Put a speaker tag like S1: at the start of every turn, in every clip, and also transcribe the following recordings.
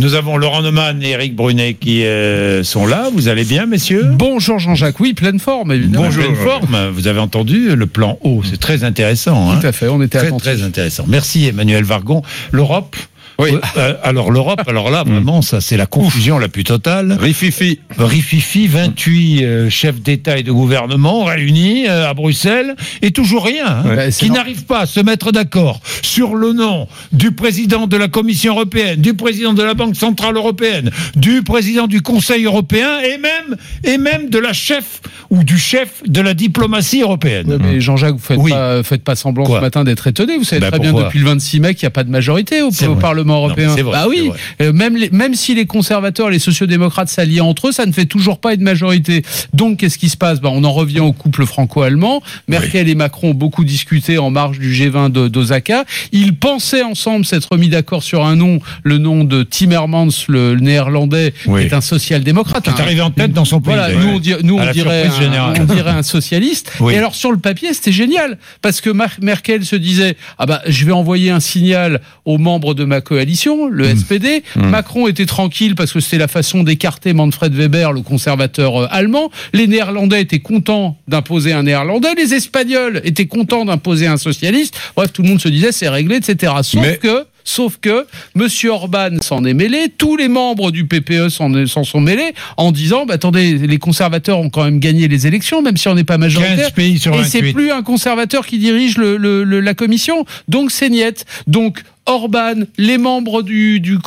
S1: Nous avons Laurent Neumann et Eric Brunet qui euh, sont là. Vous allez bien, messieurs?
S2: Bonjour Jean-Jacques, oui, pleine forme, évidemment.
S1: Bonjour. Pleine forme. Vous avez entendu le plan haut, c'est très intéressant.
S2: Tout hein. à fait, on était
S1: très,
S2: attentifs.
S1: Très intéressant. Merci Emmanuel Vargon. L'Europe
S3: oui.
S1: Euh, alors l'Europe, alors là vraiment, ça c'est la confusion la plus totale.
S3: Rififi.
S1: Rififi, 28 euh, chefs d'État et de gouvernement réunis euh, à Bruxelles et toujours rien, hein,
S2: Ouais,
S1: qui n'arrivent pas à se mettre d'accord sur le nom du président de la Commission européenne, du président de la Banque centrale européenne, du président du Conseil européen et même et même de la chef ou du chef de la diplomatie européenne.
S2: Ouais, mais Jean-Jacques, vous faites,
S1: Oui.
S2: pas, faites pas semblant
S1: Quoi
S2: ce matin d'être étonné. Vous savez
S1: Bah,
S2: très bien depuis le 26 mai qu'il n'y a pas de majorité au,
S1: vrai.
S2: Parlement
S1: Non,
S2: européen.
S1: c'est vrai,
S2: bah oui. Euh, même, les- même si les conservateurs et les sociodémocrates s'allient entre eux, ça ne fait toujours pas une majorité. Donc qu'est-ce qui se passe? Bah, On en revient au couple franco-allemand. Merkel et Macron ont beaucoup discuté en marge du G20 de- d'Osaka. Ils pensaient ensemble s'être mis d'accord sur un nom, le nom de Timmermans, le, néerlandais,
S1: Oui.
S2: qui est un social-démocrate.
S1: Qui est
S2: un-
S1: arrivé en tête dans son pays.
S2: Voilà, nous on, nous, dirait un,
S1: générale.
S2: on dirait un socialiste.
S1: Oui.
S2: Et alors sur le papier, c'était génial parce que Mar- Merkel se disait ah bah je vais envoyer un signal aux membres de ma coalition, le
S1: Mm.
S2: SPD. Macron était tranquille parce que c'était la façon d'écarter Manfred Weber, le conservateur euh, allemand. Les Néerlandais étaient contents d'imposer un Néerlandais, les Espagnols étaient contents d'imposer un socialiste. Bref, tout le monde se disait c'est réglé, etc. Sauf
S3: Mais-
S2: que Sauf que Monsieur Orban s'en est mêlé, tous les membres du PPE s'en sont mêlés en disant bah, attendez, les conservateurs ont quand même gagné les élections, même si on n'est pas
S1: 15
S2: majoritaire.
S1: pays sur
S2: Et c'est
S1: 28.
S2: plus un conservateur qui dirige le, le- le- la commission, donc c'est niette. Donc Orban, les membres du, du,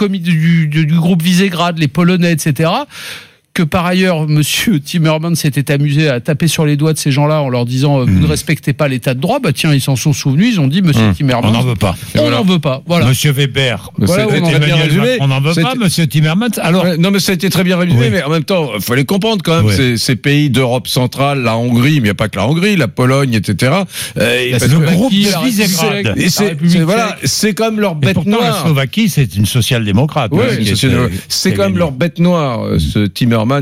S2: du groupe Visegrad, les Polonais, etc. Que par ailleurs, Monsieur Timmermans s'était amusé à taper sur les doigts de ces gens-là en leur disant euh, vous
S1: Hmm.
S2: ne respectez pas l'état de droit. Bah tiens, ils s'en sont souvenus. Ils ont dit Monsieur
S3: Mmh.
S2: Timmermans,
S1: On n'en veut pas.
S2: on n'en veut pas. Voilà.
S1: Monsieur Weber.
S2: Voilà, on
S1: n'en veut pas, monsieur Timmermans. Alors,
S3: non, mais ça a été très bien résumé,
S1: Oui.
S3: mais en même temps, il fallait comprendre quand même ces, ces pays d'Europe centrale, la Hongrie, mais il n'y a pas que la Hongrie, la Pologne, etc. Euh, parce
S1: le groupe Visegrad.
S3: Voilà, c'est comme leur bête
S1: pourtant, la
S3: noire.
S1: Slovaquie, c'est une social-démocrate.
S3: Oui,
S1: hein,
S3: c'est-
S1: qui
S3: c'est
S1: gagné.
S3: leur bête noire, euh, ce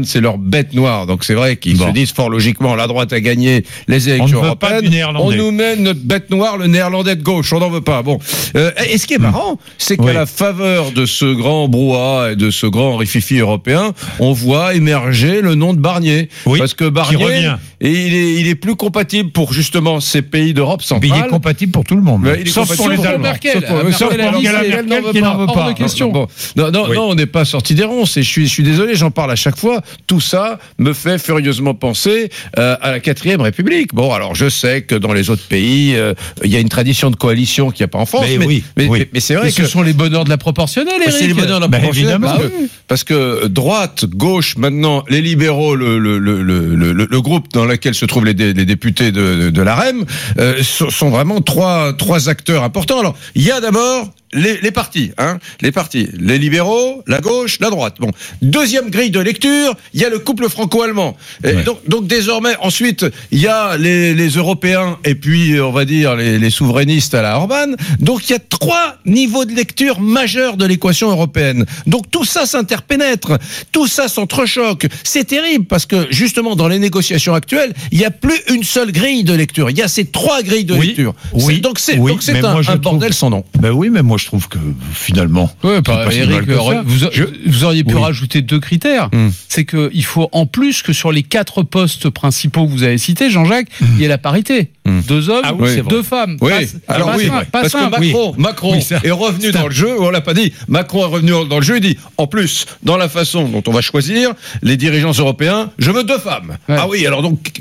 S3: C'est leur bête noire. Donc c'est vrai qu'ils
S1: Bon.
S3: se disent fort logiquement, la droite a gagné les
S1: On
S3: élections
S1: pas
S3: européennes. on nous mène notre bête noire, le néerlandais de gauche, on n'en veut pas. Bon, Euh, et ce qui est marrant, c'est qu'à
S1: Oui.
S3: la faveur de ce grand brouhaha et de ce grand rififi européen, on voit émerger le nom de Barnier.
S1: Oui,
S3: Parce que Barnier, et il est, il est plus compatible pour justement ces pays d'Europe
S1: Mais il
S3: centrale.
S1: est compatible pour tout le monde.
S3: Il est
S1: Sauf pour les
S3: pour
S1: Allemands.
S2: Merkel.
S3: Sauf pour-
S2: Merkel,
S1: qui
S2: veut
S1: n'en
S2: pas.
S1: veut pas.
S3: non, non,
S1: Oui.
S3: non, on n'est pas sorti des ronces. Et je suis, je suis désolé, j'en parle à chaque fois. Tout ça me fait furieusement penser euh, à la quatrième République? Bon, alors je sais que dans les autres pays, euh, il y a une tradition de coalition qu'il n'y a pas en France.
S1: Mais
S3: Mais,
S1: oui,
S3: mais,
S1: oui.
S3: mais- mais c'est vrai
S2: ce
S3: que
S2: sont les bonheurs de la proportionnelle, Eric.
S3: c'est les bonheurs de la
S1: Bah,
S3: proportionnelle,
S1: évidemment.
S3: parce, que,
S2: oui.
S3: parce que droite, gauche, maintenant, les libéraux, le, le, le, le, le- le groupe dans lequel se trouvent les, dé- les députés de, de, de l'AREM, euh, sont, sont vraiment trois, trois acteurs importants. Alors, il y a d'abord les, les partis, hein, les partis, les libéraux, la gauche, la droite. Bon, deuxième grille de lecture, il y a le couple franco-allemand.
S1: Ouais.
S3: Donc, donc désormais, ensuite, il y a les, les Européens et puis, on va dire, les, les souverainistes à la Orban. Donc, il y a trois niveaux de lecture majeurs de l'équation européenne. Donc, tout ça s'interpénètre, tout ça s'entrechoque. C'est terrible parce que, justement, dans les négociations actuelles, il n'y a plus une seule grille de lecture. Il y a ces trois grilles de
S1: Oui,
S3: lecture.
S1: oui,
S3: C'est- donc, c'est
S1: oui,
S3: donc c'est
S1: mais
S3: un, un
S1: trouve-
S3: bordel sans nom.
S1: Ben oui, mais moi je trouve que finalement.
S2: Ouais, bah,
S1: C'est pas si
S2: Eric,
S1: mal que ça.
S2: vous,
S1: Je-
S2: vous auriez pu
S1: Oui.
S2: rajouter deux critères.
S3: Hmm.
S2: C'est que il faut en plus que sur les quatre postes principaux que vous avez cités, Jean-Jacques, il y ait la parité.
S3: Hmm.
S2: Deux hommes,
S1: Ah oui,
S2: deux femmes.
S3: Oui,
S2: Pas-
S3: alors
S2: pas
S3: oui,
S2: simple, pas
S3: parce
S2: simple.
S3: que Macron, Macron
S1: Oui, ça-
S3: est revenu dans le jeu, on l'a pas dit, Macron est revenu dans le jeu, il dit, en plus, dans la façon dont on va choisir les dirigeants européens, je veux deux femmes.
S2: Ouais.
S3: Ah oui, alors donc,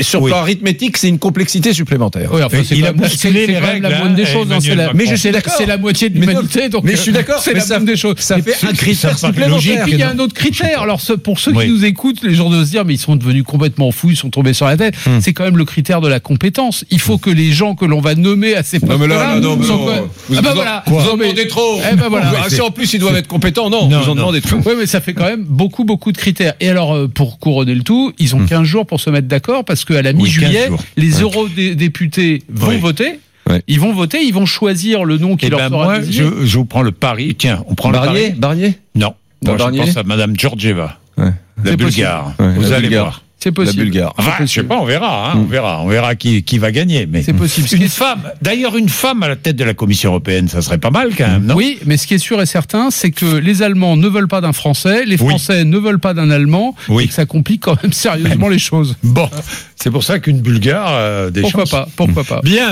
S3: sur plan arithmétique, c'est une complexité supplémentaire.
S2: Oui, enfin,
S1: il a bousculé les règles,
S2: la
S1: hein,
S2: moindre des choses. hein.
S3: Mais je suis
S2: c'est la-
S3: d'accord.
S2: C'est la moitié de l'humanité.
S3: mais je suis d'accord,
S2: C'est la moindre des choses.
S3: ça
S2: Et
S3: fait
S2: puis-
S3: un critère
S1: paraît
S2: Et
S3: supplémentaire.
S2: puis il y a un autre critère. Alors pour ceux qui nous écoutent, les gens de se dire mais ils sont devenus complètement fous, ils sont tombés sur la tête.
S3: Hmm.
S2: C'est quand même le critère de la compétence. Il faut que les gens que l'on va nommer à ces
S3: Non
S2: postes
S3: mais là, non, non, mais
S2: sont
S3: non.
S2: quoi
S3: vous,
S2: Ah bah voilà.
S3: vous en demandez trop.
S2: Eh ben voilà.
S3: Ah, si en plus ils doivent être compétents, non,
S1: Non,
S3: vous en
S1: non.
S3: demandez trop.
S2: Oui, mais ça fait quand même beaucoup, beaucoup de critères. Et alors, euh, pour couronner le tout, ils ont 15 jours pour se mettre d'accord parce qu'à la mi-juillet,
S1: 15 jours.
S2: les eurodéputés vont
S1: Oui.
S2: voter.
S3: Ouais.
S2: Ils vont voter, ils vont choisir le nom qui
S1: Eh
S2: leur
S1: ben
S2: sera
S1: moi,
S2: désigné.
S1: je, je vous prends le pari. Tiens, on prend le pari.
S3: Barnier
S1: Non. Moi, je pense à Madame Georgieva,
S3: Ouais.
S1: la Bulgare.
S3: Ouais,
S1: vous
S3: la
S1: allez
S3: Bulgare.
S1: voir.
S2: C'est
S3: la
S2: possible.
S3: Bulgare.
S1: Enfin, je sais pas, on verra, hein, on verra, on verra qui, qui va gagner. Mais
S2: C'est possible.
S1: Une femme, d'ailleurs, une femme à la tête de la Commission européenne, ça serait pas mal quand même, non?
S2: Oui, mais ce qui est sûr et certain, c'est que les Allemands ne veulent pas d'un Français, les
S1: Oui.
S2: Français ne veulent pas d'un Allemand,
S1: Oui.
S2: et que ça complique quand même sérieusement les choses.
S1: Bon, c'est pour ça qu'une Bulgare, euh, des
S2: Pourquoi
S1: chances.
S2: pas Pourquoi pas
S1: Bien.